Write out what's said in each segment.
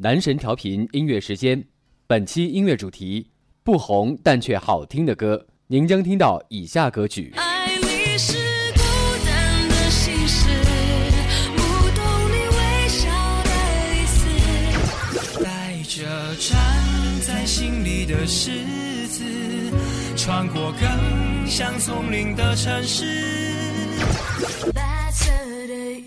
男神调频音乐时间，本期音乐主题：不红但却好听的歌。您将听到以下歌曲。爱你是孤单的心事，不懂你微笑的意思。带着站在心里的石子，穿过更像丛林的城市。白色的羽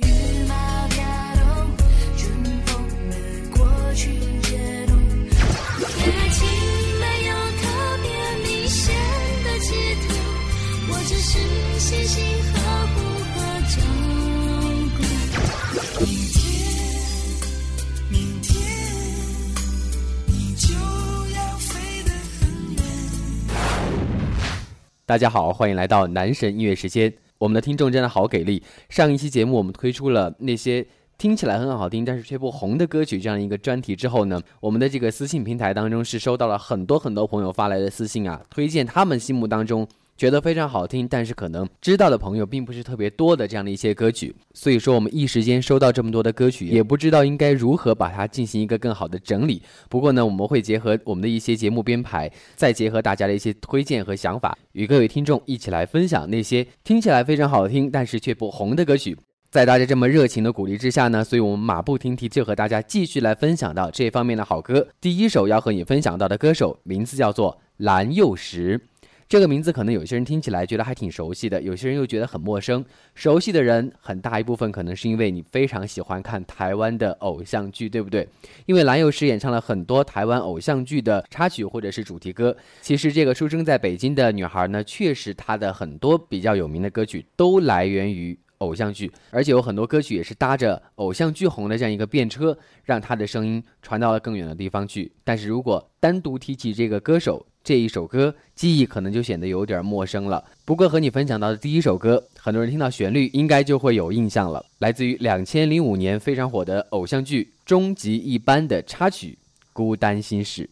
大家好，欢迎来到男神音乐时间。我们的听众真的好给力！上一期节目我们推出了那些听起来很好听，但是却不红的歌曲这样一个专题之后呢，我们的这个私信平台当中是收到了很多很多朋友发来的私信啊，推荐他们心目当中觉得非常好听，但是可能知道的朋友并不是特别多的这样的一些歌曲。所以说，我们一时间收到这么多的歌曲，也不知道应该如何把它进行一个更好的整理。不过呢，我们会结合我们的一些节目编排，再结合大家的一些推荐和想法，与各位听众一起来分享那些听起来非常好听，但是却不红的歌曲。在大家这么热情的鼓励之下呢，所以我们马不停蹄就和大家继续来分享到这方面的好歌。第一首要和你分享到的歌手名字叫做蓝又时。这个名字可能有些人听起来觉得还挺熟悉的，有些人又觉得很陌生。熟悉的人很大一部分可能是因为你非常喜欢看台湾的偶像剧，对不对？因为蓝又时演唱了很多台湾偶像剧的插曲或者是主题歌。其实这个出生在北京的女孩呢，确实她的很多比较有名的歌曲都来源于偶像剧，而且有很多歌曲也是搭着偶像剧红的这样一个便车，让他的声音传到了更远的地方去。但是如果单独提起这个歌手，这一首歌记忆可能就显得有点陌生了。不过和你分享到的第一首歌，很多人听到旋律应该就会有印象了，来自于两千零五年非常火的偶像剧《终极一班》的插曲《孤单心事》。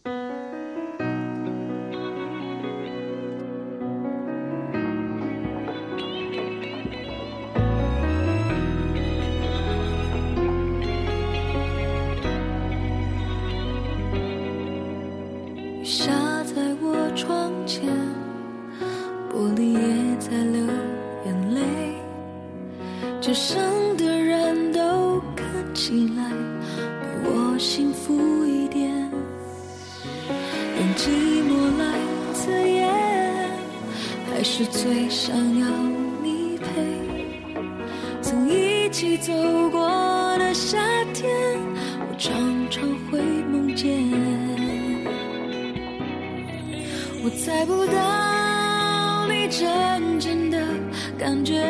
街上的人都看起来比我幸福一点，用寂寞来测验，还是最想要你陪。曾一起走过的夏天，我常常会梦见。我猜不到你真正的感觉，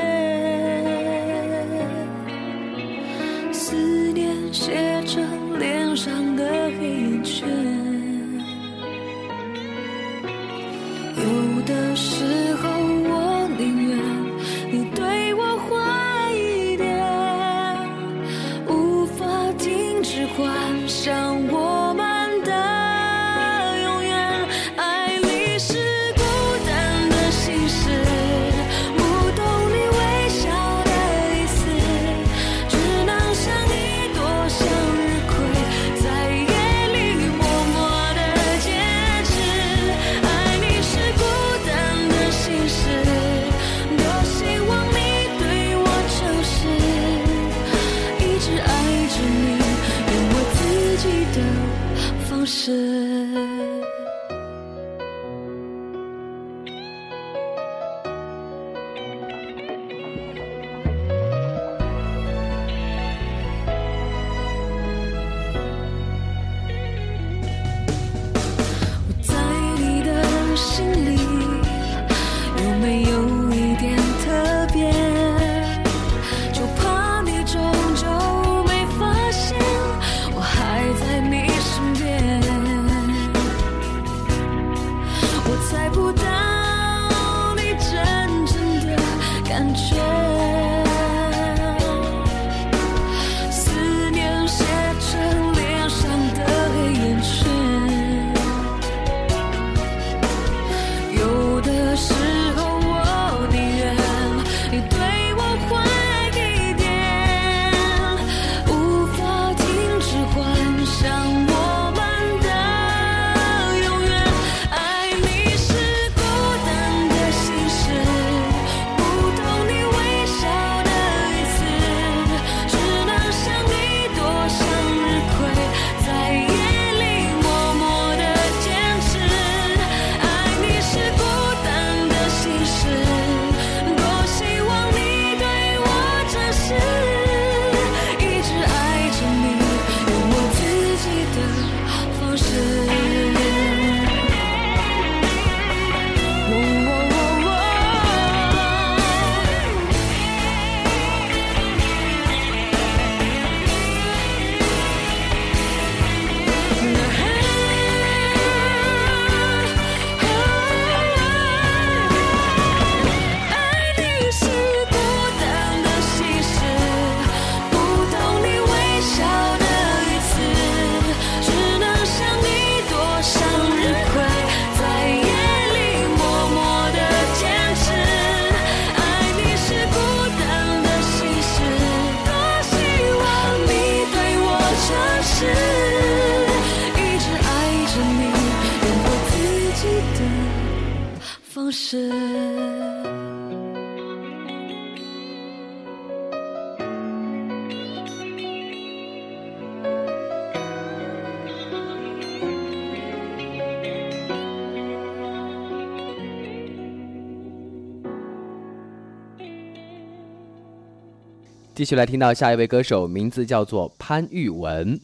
继续来听到下一位歌手，名字叫做潘玉文。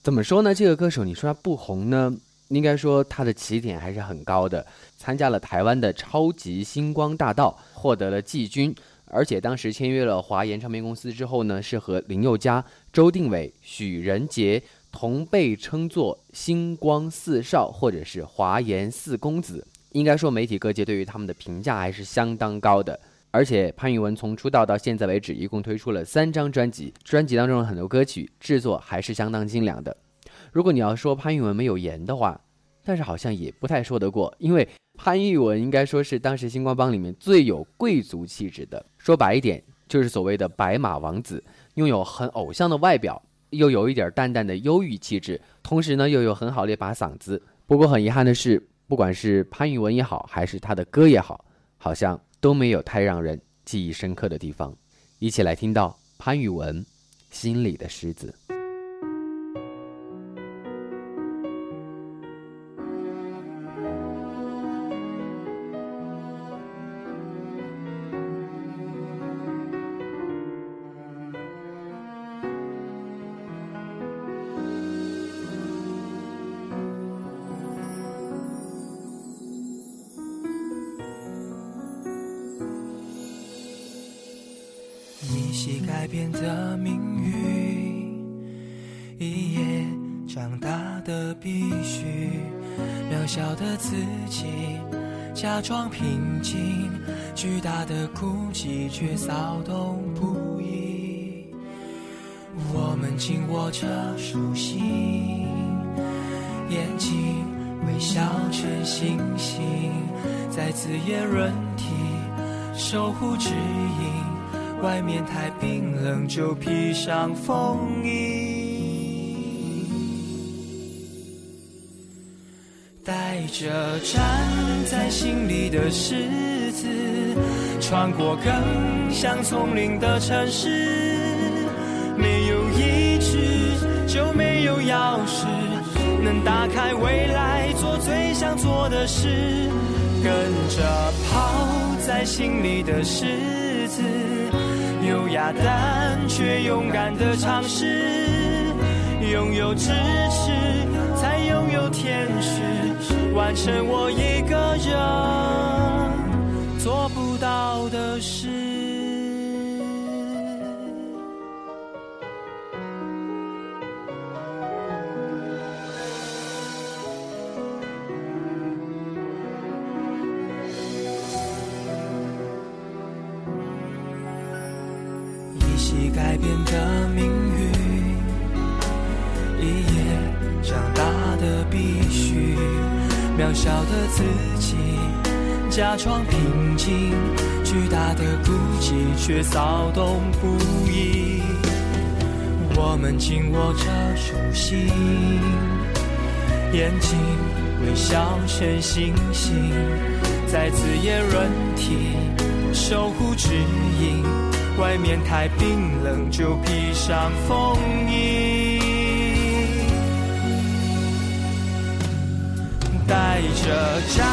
怎么说呢？这个歌手，你说他不红呢？应该说他的起点还是很高的。参加了台湾的超级星光大道，获得了季军，而且当时签约了华研唱片公司之后呢，是和林宥嘉、周定伟、许仁杰同被称作“星光四少”或者是“华研四公子”。应该说，媒体各界对于他们的评价还是相当高的。而且潘宇文从出道到现在为止，一共推出了三张专辑，专辑当中的很多歌曲制作还是相当精良的。如果你要说潘宇文没有颜的话，但是好像也不太说得过，因为潘玉文应该说是当时星光帮里面最有贵族气质的，说白一点就是所谓的白马王子，拥有很偶像的外表，又有一点淡淡的忧郁气质，同时呢又有很好的一把嗓子。不过很遗憾的是，不管是潘玉文也好，还是他的歌也好，好像。都没有太让人记忆深刻的地方，一起来听到潘宇文心里的狮子。改变的命运，一夜长大的必须，渺小的自己假装平静，巨大的孤寂却骚动不已。我们紧握着手心，眼睛微笑成星星，在子夜润体守护指引。外面太冰冷，就披上风衣，带着站在心里的狮子，穿过更像丛林的城市。没有意志，就没有钥匙，能打开未来，做最想做的事。跟着跑在心里的狮。优雅但却勇敢的尝试，拥有支持才拥有天使，完成我一个人做不到的事。改变的命运，一夜长大的必须，渺小的自己假装平静，巨大的孤寂却骚动不已。我们紧握着手心，眼睛微笑成星星，在子夜润体守护指引。外面太冰冷，就披上风衣，带着站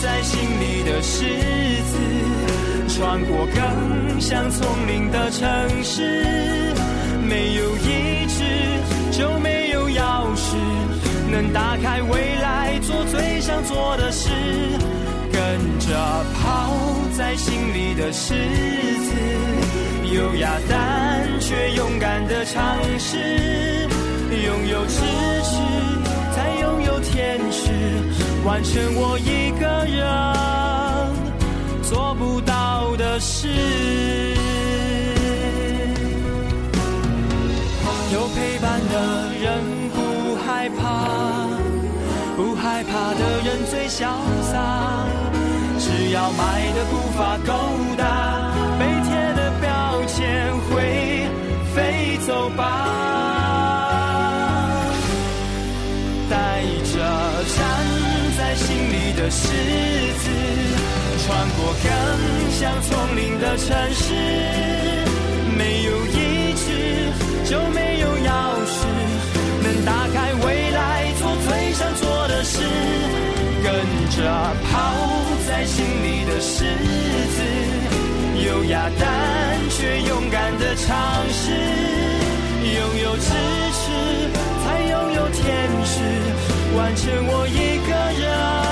在心里的狮子，穿过更像丛林的城市。没有意志，就没有钥匙，能打开未来，做最想做的事。在心里的狮子，优雅但却勇敢的尝试，拥有支持才拥有天使，完成我一个人做不到的事。有陪伴的人不害怕，不害怕的人最潇洒。要迈的步伐够大，被贴的标签会飞走吧。带着站在心里的狮子，穿过更像丛林的城市。狮子，优雅但却勇敢的尝试，拥有支持才拥有天使，完成我一个人。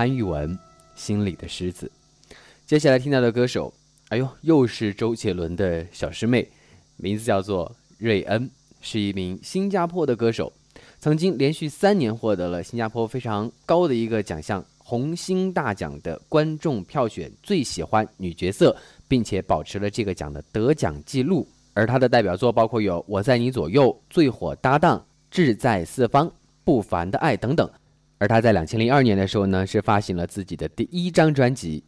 潘玉文，心里的狮子。接下来听到的歌手，哎呦，又是周杰伦的小师妹，名字叫做瑞恩，是一名新加坡的歌手，曾经连续三年获得了新加坡非常高的一个奖项——红星大奖的观众票选最喜欢女角色，并且保持了这个奖的得奖记录。而他的代表作包括有《我在你左右》《最火搭档》《志在四方》《不凡的爱》等等。而他在两千零二年的时候呢，是发行了自己的第一张专辑。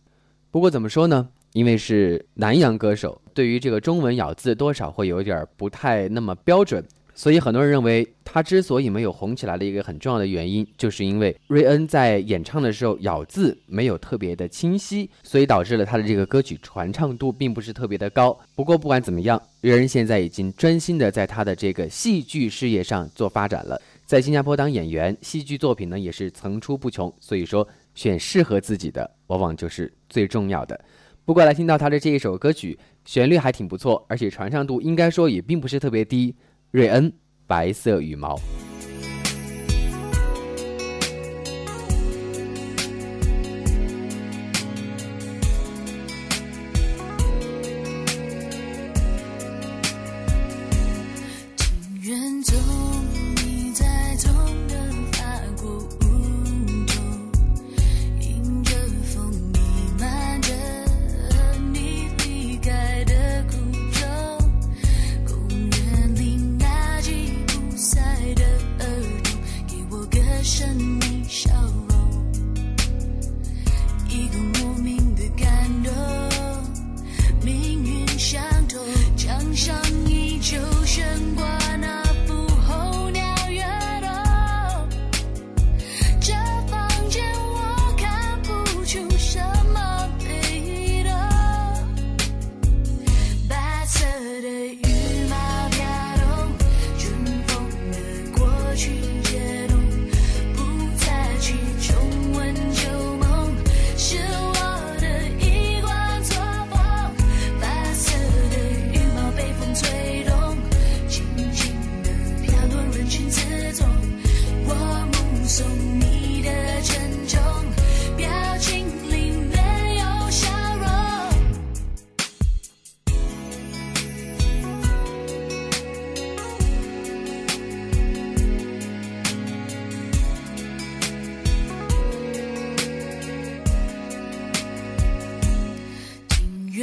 不过怎么说呢？因为是南洋歌手，对于这个中文咬字多少会有点不太那么标准，所以很多人认为他之所以没有红起来的一个很重要的原因，就是因为瑞恩在演唱的时候咬字没有特别的清晰，所以导致了他的这个歌曲传唱度并不是特别的高。不过不管怎么样，瑞恩现在已经专心的在他的这个戏剧事业上做发展了。在新加坡当演员，戏剧作品呢也是层出不穷，所以说选适合自己的往往就是最重要的。不过来听到他的这一首歌曲，旋律还挺不错，而且传唱度应该说也并不是特别低。瑞恩，白色羽毛。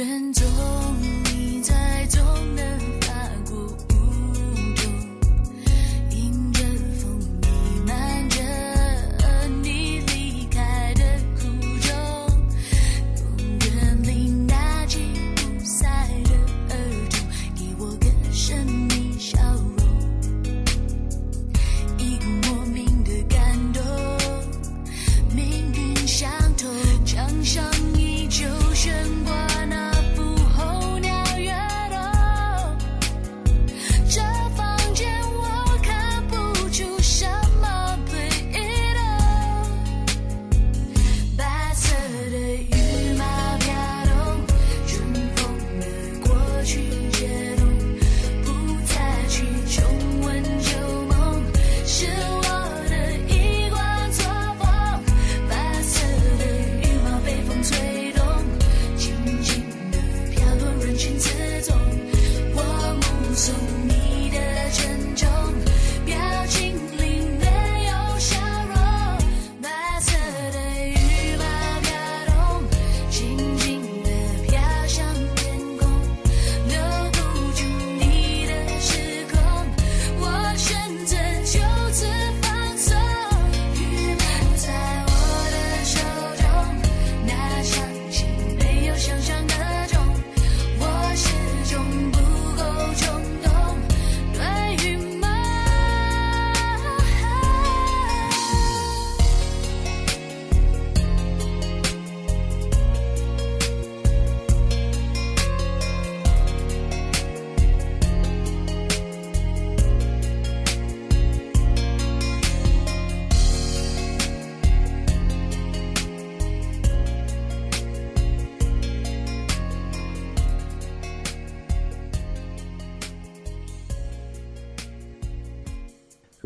远走。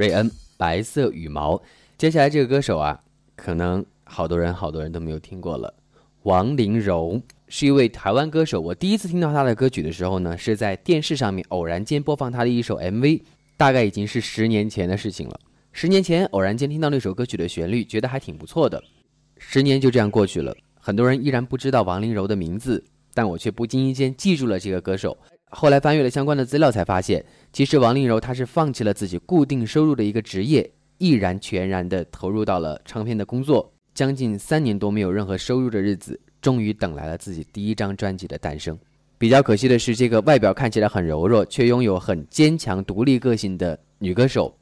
瑞恩，白色羽毛。接下来这个歌手啊，可能好多人好多人都没有听过了。王麟柔是一位台湾歌手，我第一次听到他的歌曲的时候呢，是在电视上面偶然间播放他的一首 MV，大概已经是十年前的事情了。十年前偶然间听到那首歌曲的旋律，觉得还挺不错的。十年就这样过去了，很多人依然不知道王麟柔的名字，但我却不经意间记住了这个歌手。后来翻阅了相关的资料，才发现，其实王麟柔她是放弃了自己固定收入的一个职业，毅然全然地投入到了唱片的工作。将近三年多没有任何收入的日子，终于等来了自己第一张专辑的诞生。比较可惜的是，这个外表看起来很柔弱，却拥有很坚强独立个性的女歌手，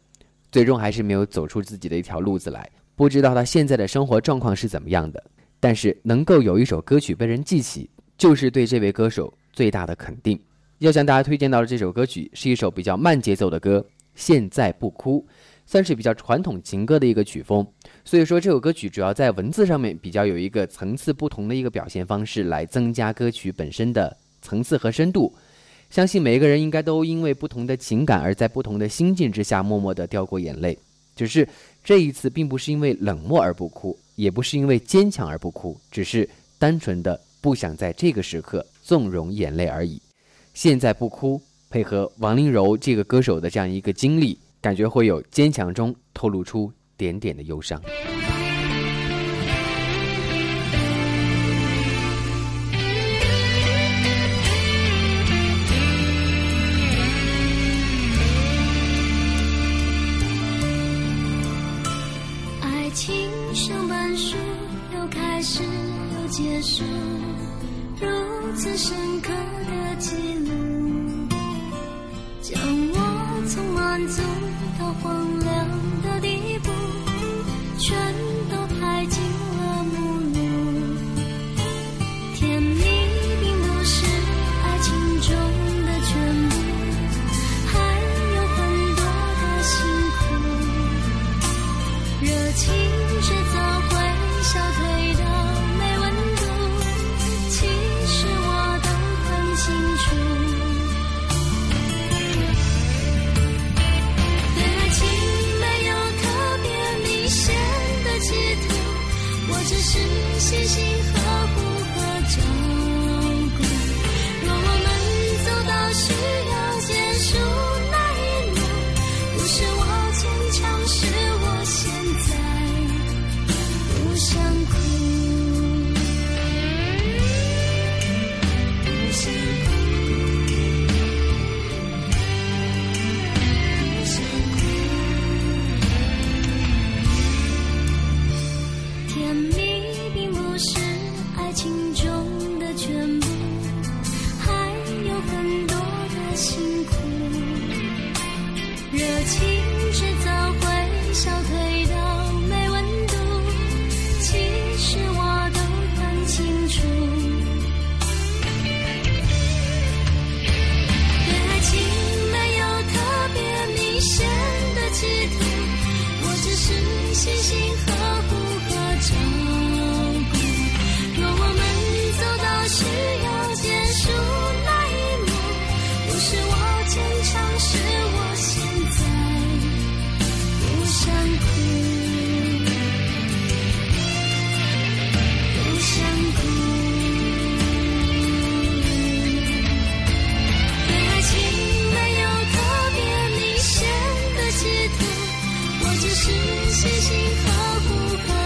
最终还是没有走出自己的一条路子来。不知道她现在的生活状况是怎么样的，但是能够有一首歌曲被人记起，就是对这位歌手最大的肯定。要向大家推荐到的这首歌曲是一首比较慢节奏的歌，《现在不哭》，算是比较传统情歌的一个曲风。所以说，这首歌曲主要在文字上面比较有一个层次不同的一个表现方式，来增加歌曲本身的层次和深度。相信每一个人应该都因为不同的情感而在不同的心境之下默默的掉过眼泪。只是这一次，并不是因为冷漠而不哭，也不是因为坚强而不哭，只是单纯的不想在这个时刻纵容眼泪而已。现在不哭，配合王麟柔这个歌手的这样一个经历，感觉会有坚强中透露出点点的忧伤。只是细心呵护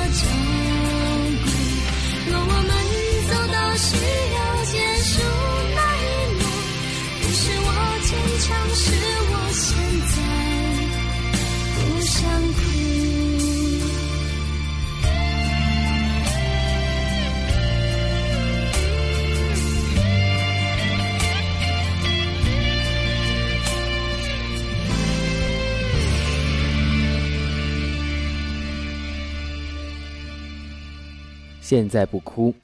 现在不哭。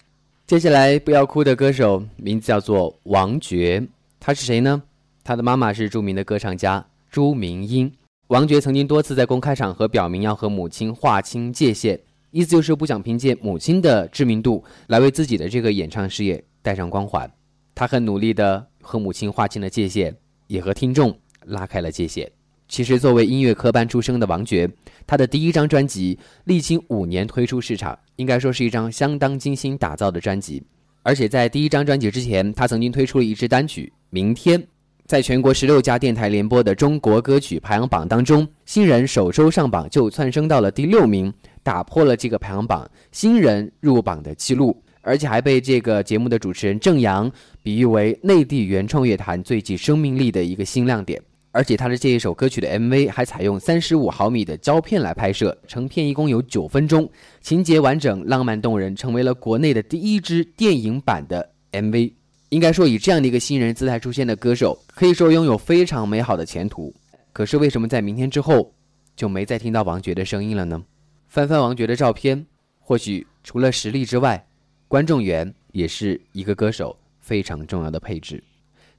接下来不要哭的歌手名字叫做王珏，他是谁呢？他的妈妈是著名的歌唱家朱明英。王珏曾经多次在公开场合表明要和母亲划清界限，意思就是不想凭借母亲的知名度来为自己的这个演唱事业带上光环。他很努力的和母亲划清了界限，也和听众拉开了界限。其实，作为音乐科班出身的王珏，他的第一张专辑历经五年推出市场，应该说是一张相当精心打造的专辑。而且在第一张专辑之前，他曾经推出了一支单曲《明天》，在全国十六家电台联播的中国歌曲排行榜当中，新人首周上榜就窜升到了第六名，打破了这个排行榜新人入榜的记录，而且还被这个节目的主持人郑阳比喻为内地原创乐坛最具生命力的一个新亮点。而且他的这一首歌曲的 MV 还采用三十五毫米的胶片来拍摄，成片一共有九分钟，情节完整、浪漫动人，成为了国内的第一支电影版的 MV。应该说，以这样的一个新人姿态出现的歌手，可以说拥有非常美好的前途。可是为什么在明天之后，就没再听到王珏的声音了呢？翻翻王珏的照片，或许除了实力之外，观众缘也是一个歌手非常重要的配置。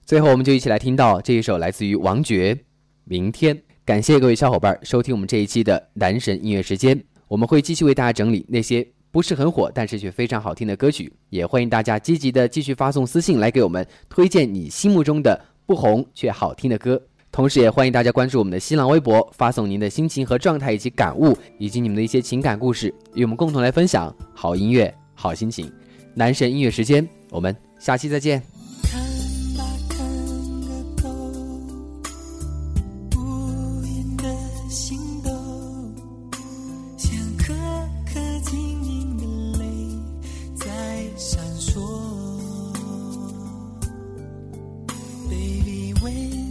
最后，我们就一起来听到这一首来自于王珏《明天》。感谢各位小伙伴收听我们这一期的男神音乐时间。我们会继续为大家整理那些不是很火，但是却非常好听的歌曲。也欢迎大家积极的继续发送私信来给我们推荐你心目中的不红却好听的歌。同时，也欢迎大家关注我们的新浪微博，发送您的心情和状态以及感悟，以及你们的一些情感故事，与我们共同来分享好音乐、好心情。男神音乐时间，我们下期再见。way.